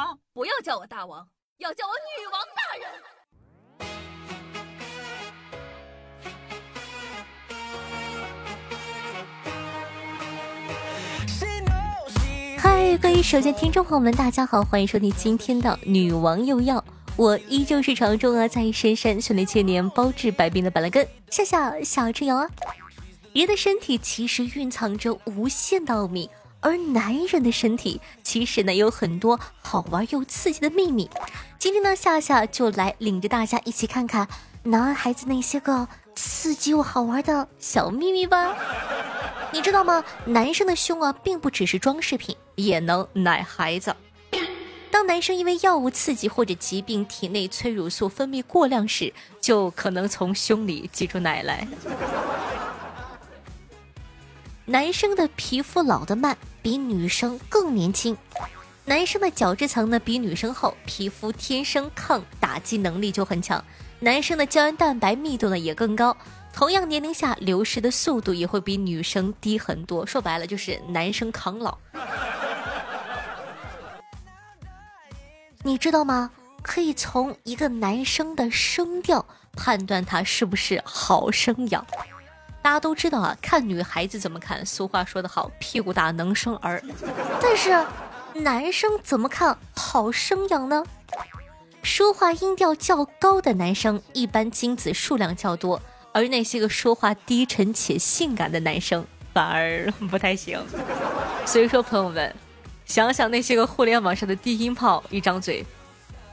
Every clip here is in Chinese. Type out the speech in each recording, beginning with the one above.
王，不要叫我大王，要叫我女王大人。嗨，各位手机听众朋友们，大家好，欢迎收听今天的《女王又要》，我依旧是常中啊，在深山训练千年、包治百病的板蓝根，笑笑小之友啊。人的身体其实蕴藏着无限的奥秘，而男人的身体其实呢有很多好玩又刺激的秘密。今天呢，夏夏就来领着大家一起看看男孩子那些个刺激又好玩的小秘密吧。你知道吗？男生的胸啊，并不只是装饰品，也能奶孩子。当男生因为药物刺激或者疾病，体内催乳素分泌过量时，就可能从胸里挤出奶来。男生的皮肤老得慢，比女生更年轻。男生的角质层呢比女生厚，皮肤天生抗打击能力就很强。男生的胶原蛋白密度呢也更高。同样年龄下流失的速度也会比女生低很多，说白了就是男生抗老。你知道吗？可以从一个男生的声调判断他是不是好生养。大家都知道啊，看女孩子怎么看？俗话说得好，屁股大能生儿。但是男生怎么看好生养呢？说话音调较高的男生，一般精子数量较多。而那些个说话低沉且性感的男生反而不太行，所以说朋友们，想想那些个互联网上的低音炮，一张嘴，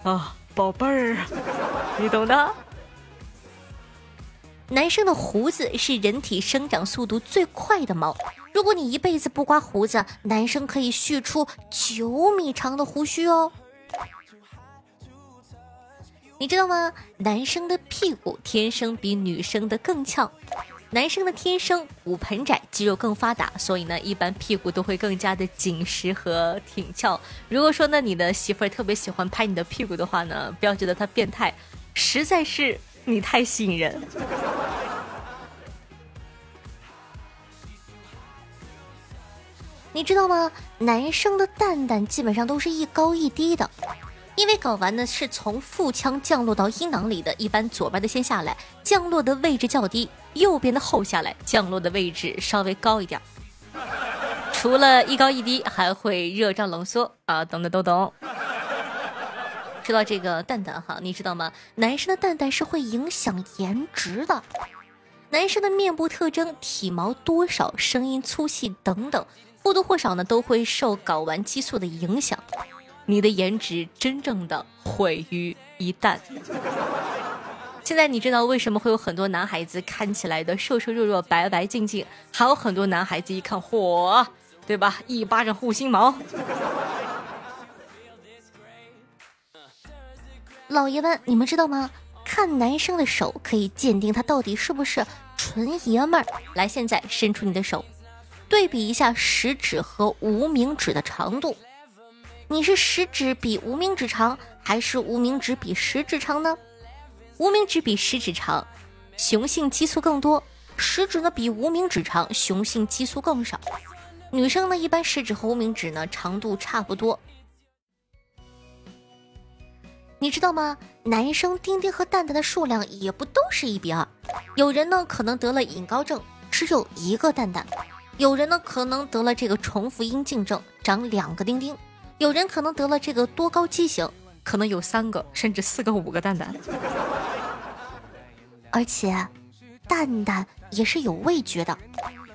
啊，宝贝儿，你懂的。男生的胡子是人体生长速度最快的毛，如果你一辈子不刮胡子，男生可以蓄出九米长的胡须哦。你知道吗？男生的屁股天生比女生的更翘，男生的天生骨盆窄，肌肉更发达，所以呢，一般屁股都会更加的紧实和挺翘。如果说呢，你的媳妇儿特别喜欢拍你的屁股的话呢，不要觉得他变态，实在是你太吸引人。你知道吗？男生的蛋蛋基本上都是一高一低的。因为睾丸呢是从腹腔降落到阴囊里的，一般左边的先下来，降落的位置较低；右边的后下来，降落的位置稍微高一点。除了一高一低，还会热胀冷缩啊，懂的都懂。说到这个蛋蛋哈，你知道吗？男生的蛋蛋是会影响颜值的。男生的面部特征、体毛多少、声音粗细等等，或多或少呢都会受睾丸激素的影响。你的颜值真正的毁于一旦。现在你知道为什么会有很多男孩子看起来的瘦瘦弱弱、白白净净，还有很多男孩子一看嚯，对吧？一巴掌护心毛。老爷们，你们知道吗？看男生的手可以鉴定他到底是不是纯爷们儿。来，现在伸出你的手，对比一下食指和无名指的长度。你是食指比无名指长，还是无名指比食指长呢？无名指比食指长，雄性激素更多；食指呢比无名指长，雄性激素更少。女生呢，一般食指和无名指呢长度差不多。你知道吗？男生丁丁和蛋蛋的数量也不都是一比二。有人呢可能得了隐高症，只有一个蛋蛋；有人呢可能得了这个重复阴茎症，长两个丁丁。有人可能得了这个多高畸形，可能有三个甚至四个、五个蛋蛋。而且，蛋蛋也是有味觉的。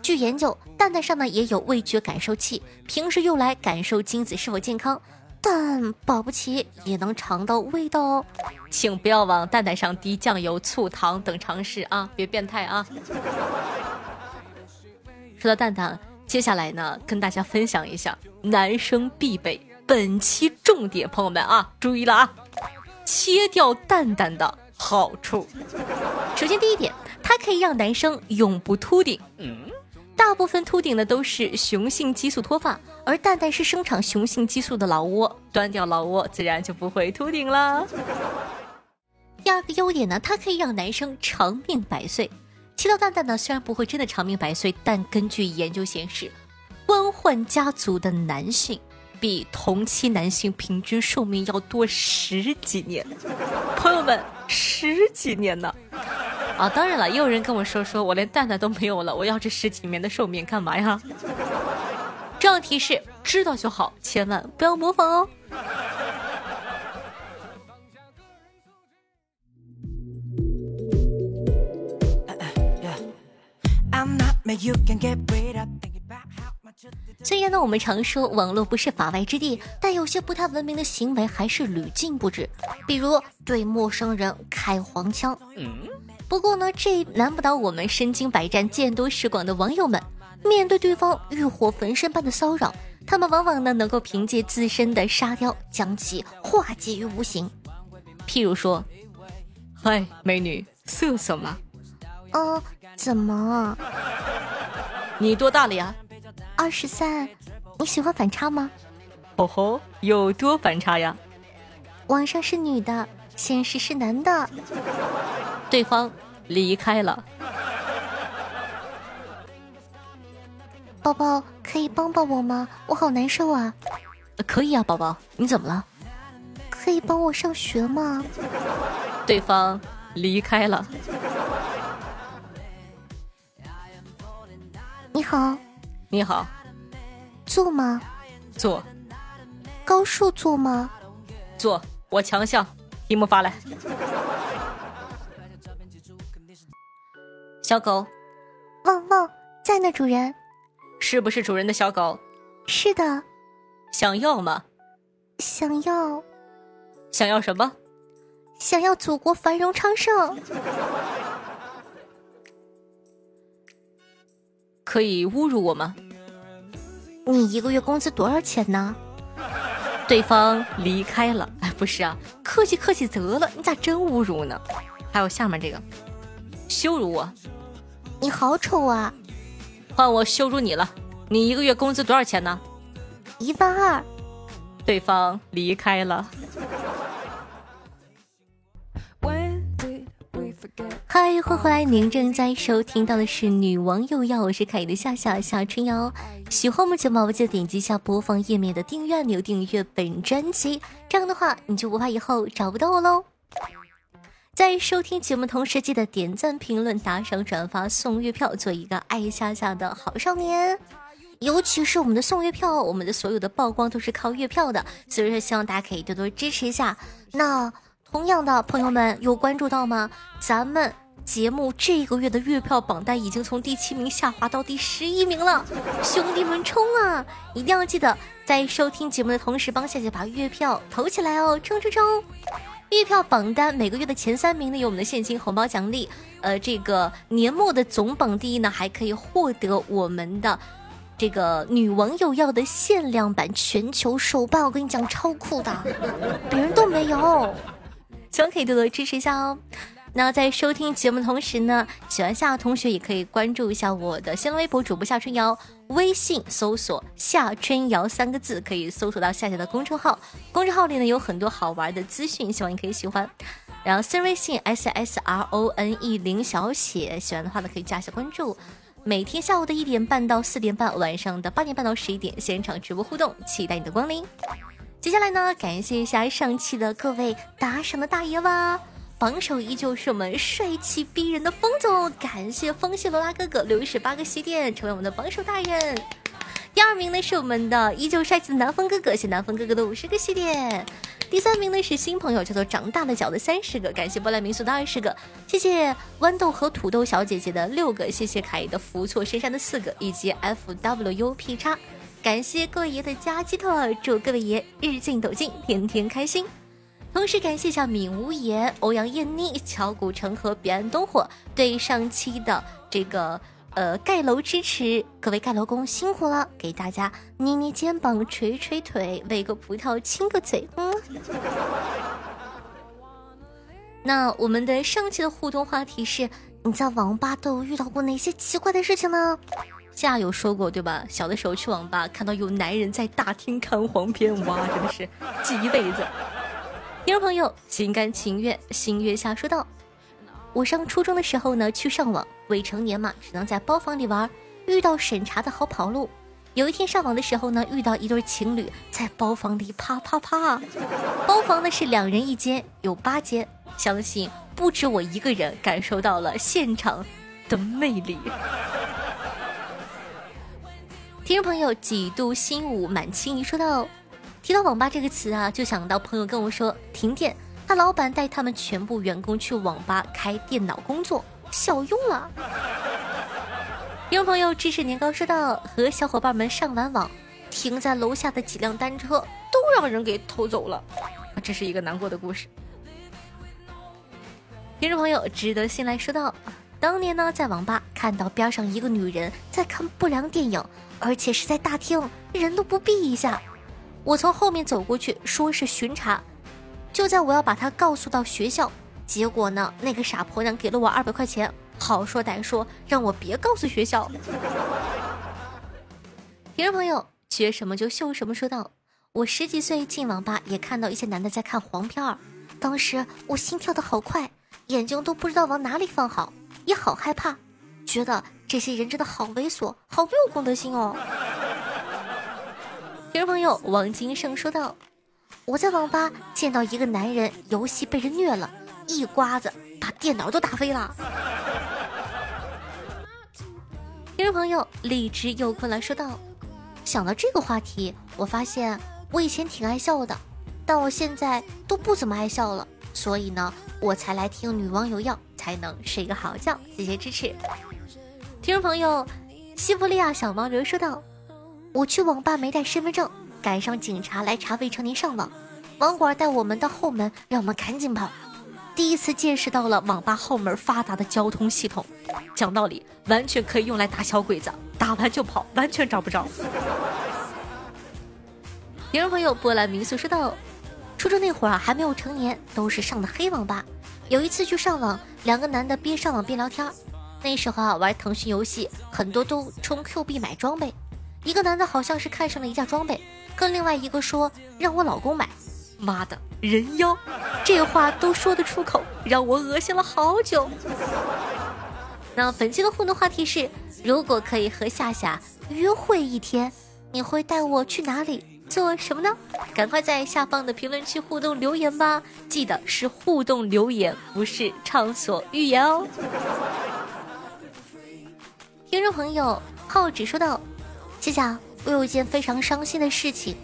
据研究，蛋蛋上呢也有味觉感受器，平时用来感受精子是否健康。但保不齐也能尝到味道哦。请不要往蛋蛋上滴酱油、醋、糖等尝试啊，别变态啊！说到蛋蛋，接下来呢，跟大家分享一下男生必备。本期重点，朋友们啊，注意了啊！切掉蛋蛋的好处。首先，第一点，它可以让男生永不秃顶。嗯，大部分秃顶的都是雄性激素脱发，而蛋蛋是生产雄性激素的老窝，端掉老窝，自然就不会秃顶了。第二个优点呢，它可以让男生长命百岁。提到蛋蛋呢，虽然不会真的长命百岁，但根据研究显示，官宦家族的男性。比同期男性平均寿命要多十几年。朋友们，十几年呢？啊，当然了，也有人跟我说，说我连蛋蛋都没有了，我要这十几年的寿命干嘛呀？这样提示知道就好，千万不要模仿哦。虽然呢，我们常说网络不是法外之地，但有些不太文明的行为还是屡禁不止，比如对陌生人开黄腔。嗯不过呢，这难不倒我们身经百战、见多识广的网友们。面对对方欲火焚身般的骚扰，他们往往呢能够凭借自身的沙雕将其化解于无形。譬如说：“嗨，美女，色色吗？”“嗯，怎么？你多大了呀？”“二十三。”“你喜欢反差吗？”“哦吼，有多反差呀？”“网上是女的，现实是男的。”对方离开了。宝宝，可以帮帮我吗？我好难受啊！可以啊，宝宝，你怎么了？可以帮我上学吗？对方离开了。你好，你好，坐吗？坐。高数坐吗？坐。我强项，题目发来。小狗，汪汪，在呢，主人。是不是主人的小狗？是的。想要吗？想要。想要什么？想要祖国繁荣昌盛。可以侮辱我吗？你一个月工资多少钱呢？对方离开了。哎，不是啊，客气客气得了，你咋真侮辱呢？还有下面这个，羞辱我。你好丑啊！换我羞辱你了，你一个月工资多少钱呢？一万二。对方离开了。嗨，欢迎回来！您正在收听到的是《女王又要》，我是凯的夏夏夏春瑶。喜欢我们节目，记得点击一下播放页面的订阅按钮，订阅本专辑。这样的话，你就不怕以后找不到我喽。在收听节目同时，记得点赞、评论、打赏、转发、送月票，做一个爱笑笑的好少年。尤其是我们的送月票，我们的所有的曝光都是靠月票的，所以说希望大家可以多多支持一下。那同样的朋友们有关注到吗？咱们节目这个月的月票榜单已经从第七名下滑到第十一名了，兄弟们冲啊！一定要记得在收听节目的同时，帮夏夏把月票投起来哦，冲冲冲！月票榜单每个月的前三名呢有我们的现金红包奖励，呃，这个年末的总榜第一呢还可以获得我们的这个女网友要的限量版全球首办，我跟你讲超酷的，别人都没有，希望可以多多支持一下哦。那在收听节目同时呢，喜欢夏同学也可以关注一下我的新浪微博主播夏春瑶，微信搜索夏春瑶三个字，可以搜索到夏夏的公众号。公众号里呢有很多好玩的资讯，希望你可以喜欢。然后私人微信 s s r o n e 零小写，喜欢的话呢可以加一下关注。每天下午的一点半到四点半，晚上的八点半到十一点，现场直播互动，期待你的光临。接下来呢，感谢一下上期的各位打赏的大爷吧。榜首依旧是我们帅气逼人的风总，感谢风系罗拉哥哥六十八个西点成为我们的榜首大人。第二名呢是我们的依旧帅气的南风哥哥，谢南风哥哥的五十个西点。第三名呢是新朋友，叫做长大的脚的三十个，感谢波兰民宿的二十个，谢谢豌豆和土豆小姐姐的六个，谢谢凯的福错深山的四个，以及 F W U P 叉，感谢各位爷的加鸡腿，祝各位爷日进斗金，天天开心。同时感谢一下闵无言、欧阳艳妮、乔古城和彼岸灯火对上期的这个呃盖楼支持，各位盖楼工辛苦了，给大家捏捏肩膀、捶捶腿、喂个葡萄、亲个嘴，嗯。那我们的上期的互动话题是：你在网吧都遇到过哪些奇怪的事情呢？下有说过对吧？小的时候去网吧看到有男人在大厅看黄片，哇，真的是记一辈子。听众朋友心甘情愿，星月下说道：“我上初中的时候呢，去上网，未成年嘛，只能在包房里玩。遇到审查的好跑路，有一天上网的时候呢，遇到一对情侣在包房里啪啪啪。包房呢是两人一间，有八间，相信不止我一个人感受到了现场的魅力。听众朋友，几度心舞满清怡说到，提到网吧这个词啊，就想到朋友跟我说停电，他老板带他们全部员工去网吧开电脑工作，小用了。听朋友，知识年糕说道，和小伙伴们上完网，停在楼下的几辆单车都让人给偷走了，这是一个难过的故事。听众朋友，值得信赖说道。当年呢，在网吧看到边上一个女人在看不良电影，而且是在大厅，人都不避一下。我从后面走过去，说是巡查。就在我要把他告诉到学校，结果呢，那个傻婆娘给了我二百块钱，好说歹说让我别告诉学校。听众朋友，缺什么就秀什么。说道：我十几岁进网吧也看到一些男的在看黄片儿，当时我心跳的好快，眼睛都不知道往哪里放好。也好害怕，觉得这些人真的好猥琐，好没有公德心哦。听众朋友王金胜说道：“我在网吧见到一个男人游戏被人虐了，一瓜子把电脑都打飞了。”听众朋友荔枝又困了说道：“想到这个话题，我发现我以前挺爱笑的，但我现在都不怎么爱笑了，所以呢，我才来听女王有药。”才能睡个好觉，谢谢支持。听众朋友，西伯利亚小毛驴说道：“我去网吧没带身份证，赶上警察来查未成年上网，网管带我们到后门，让我们赶紧跑。第一次见识到了网吧后门发达的交通系统，讲道理，完全可以用来打小鬼子，打完就跑，完全找不着。”听众朋友，波兰民宿说道：“初中那会儿啊，还没有成年，都是上的黑网吧。有一次去上网。”两个男的边上网边聊天，那时候啊玩腾讯游戏，很多都充 Q 币买装备。一个男的好像是看上了一件装备，跟另外一个说让我老公买。妈的，人妖，这话都说得出口，让我恶心了好久。那本期的互动话题是：如果可以和夏夏约会一天，你会带我去哪里？做什么呢？赶快在下方的评论区互动留言吧！记得是互动留言，不是畅所欲言哦。听众朋友浩只说道：“谢谢，我有一件非常伤心的事情，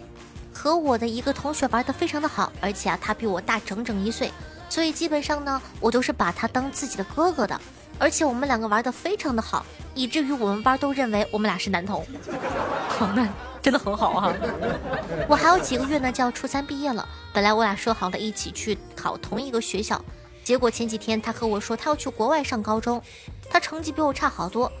和我的一个同学玩的非常的好，而且啊，他比我大整整一岁，所以基本上呢，我都是把他当自己的哥哥的，而且我们两个玩的非常的好，以至于我们班都认为我们俩是男同。好难。”真的很好啊，我还有几个月呢就要初三毕业了。本来我俩说好了一起去考同一个学校，结果前几天他和我说他要去国外上高中，他成绩比我差好多，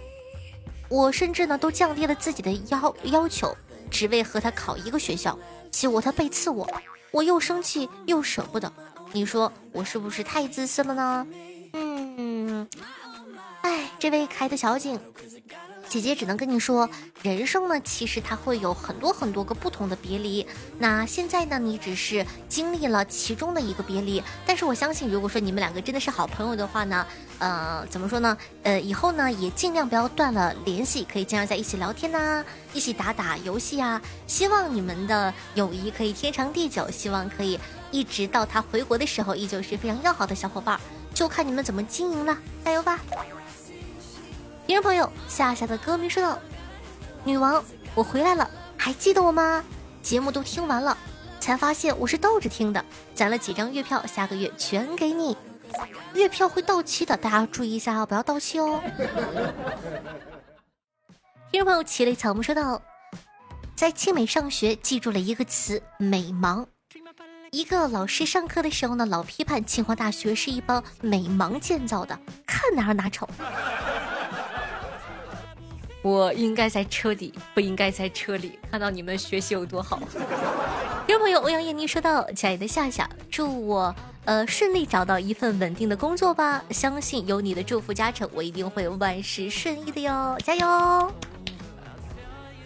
我甚至呢都降低了自己的要要求，只为和他考一个学校。结果他背刺我，我又生气又舍不得。你说我是不是太自私了呢？嗯，哎，这位可爱的小景。姐姐只能跟你说，人生呢，其实它会有很多很多个不同的别离。那现在呢，你只是经历了其中的一个别离，但是我相信，如果说你们两个真的是好朋友的话呢，呃，怎么说呢？呃，以后呢，也尽量不要断了联系，可以经常在一起聊天呐，一起打打游戏啊。希望你们的友谊可以天长地久，希望可以一直到他回国的时候，依旧是非常要好的小伙伴，就看你们怎么经营了，加油吧！听众朋友，夏夏的歌迷说道：“女王，我回来了，还记得我吗？节目都听完了，才发现我是倒着听的，攒了几张月票，下个月全给你。月票会到期的，大家注意一下啊，不要到期哦。”听众朋友，齐雷草木说道：“在清美上学，记住了一个词——美盲。一个老师上课的时候呢，老批判清华大学是一帮美盲建造的，看哪儿哪丑。”我应该在车底，不应该在车里。看到你们学习有多好。听众朋友欧阳艳妮说道：“亲爱的夏夏，祝我呃顺利找到一份稳定的工作吧！相信有你的祝福加成，我一定会万事顺意的哟，加油！”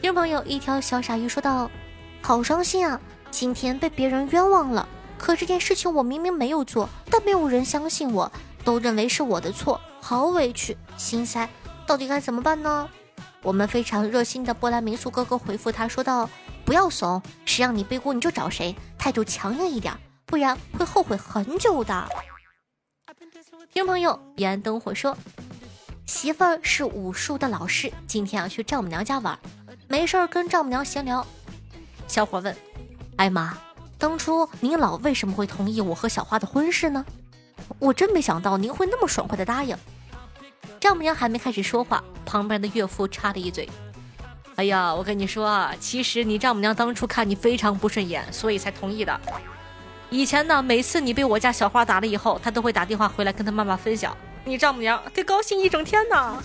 听众朋友一条小傻鱼说道：“好伤心啊，今天被别人冤枉了。可这件事情我明明没有做，但没有人相信我，都认为是我的错，好委屈，心塞，到底该怎么办呢？”我们非常热心的波兰民宿哥哥回复他说道：“不要怂，谁让你背锅你就找谁，态度强硬一点，不然会后悔很久的。”听朋友，彼岸灯火说，媳妇儿是武术的老师，今天要去丈母娘家玩，没事儿跟丈母娘闲聊。小伙问：“哎妈，当初您老为什么会同意我和小花的婚事呢？我真没想到您会那么爽快的答应。”丈母娘还没开始说话，旁边的岳父插了一嘴：“哎呀，我跟你说啊，其实你丈母娘当初看你非常不顺眼，所以才同意的。以前呢，每次你被我家小花打了以后，她都会打电话回来跟她妈妈分享，你丈母娘得高兴一整天呢。”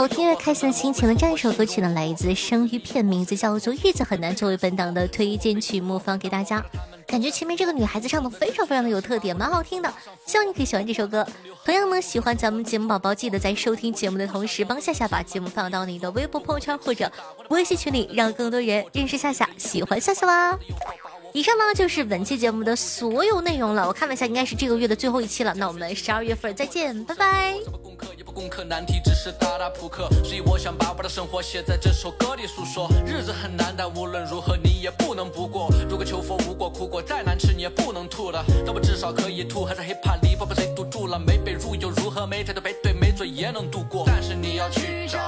好听的开心的心情的这样一首歌曲呢，来自生鱼片，名字叫做《日子很难》，作为本档的推荐曲目放给大家。感觉前面这个女孩子唱的非常非常的有特点，蛮好听的，希望你可以喜欢这首歌。同样呢，喜欢咱们节目宝宝，记得在收听节目的同时，帮夏夏把节目放到你的微博朋友圈或者微信群里，让更多人认识夏夏，喜欢夏夏吧。以上呢就是本期节目的所有内容了。我看了一下，应该是这个月的最后一期了。那我们十二月份再见，拜拜。攻克难题只是打打扑克，所以我想把我的生活写在这首歌里诉说。日子很难，但无论如何你也不能不过。如果求佛无果，苦果再难吃你也不能吐了。但我至少可以吐，还在 hiphop 里，不被谁堵住了。没被入又如何？每天都背对没嘴也能度过。但是你要去找。